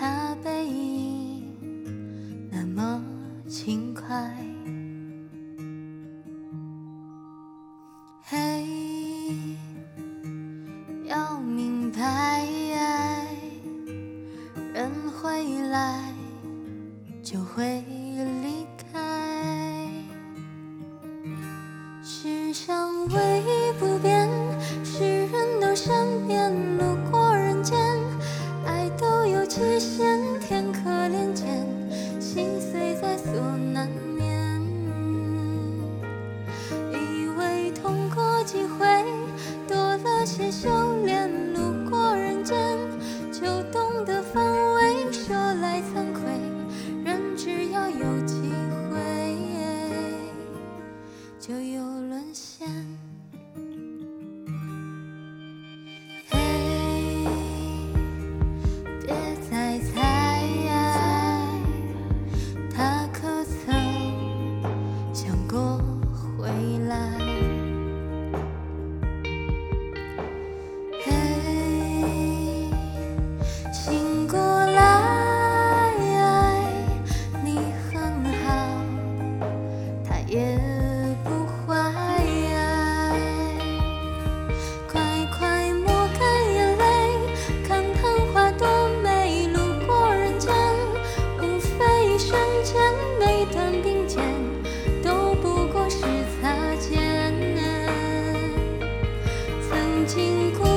他背影那么轻快。嘿，要明白，人会来就会离开，世上唯一不变，是人都善变路。些修经过。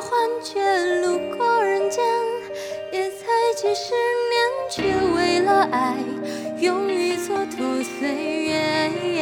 幻觉路过人间也才几十年却为了爱勇于蹉跎岁月。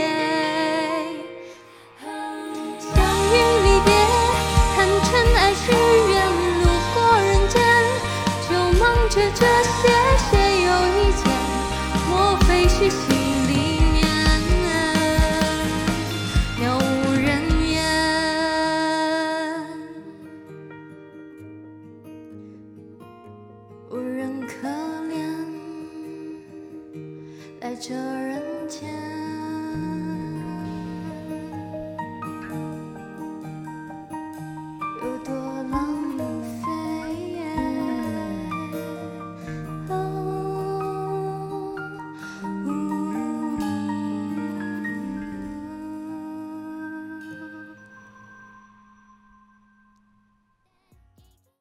在这人间。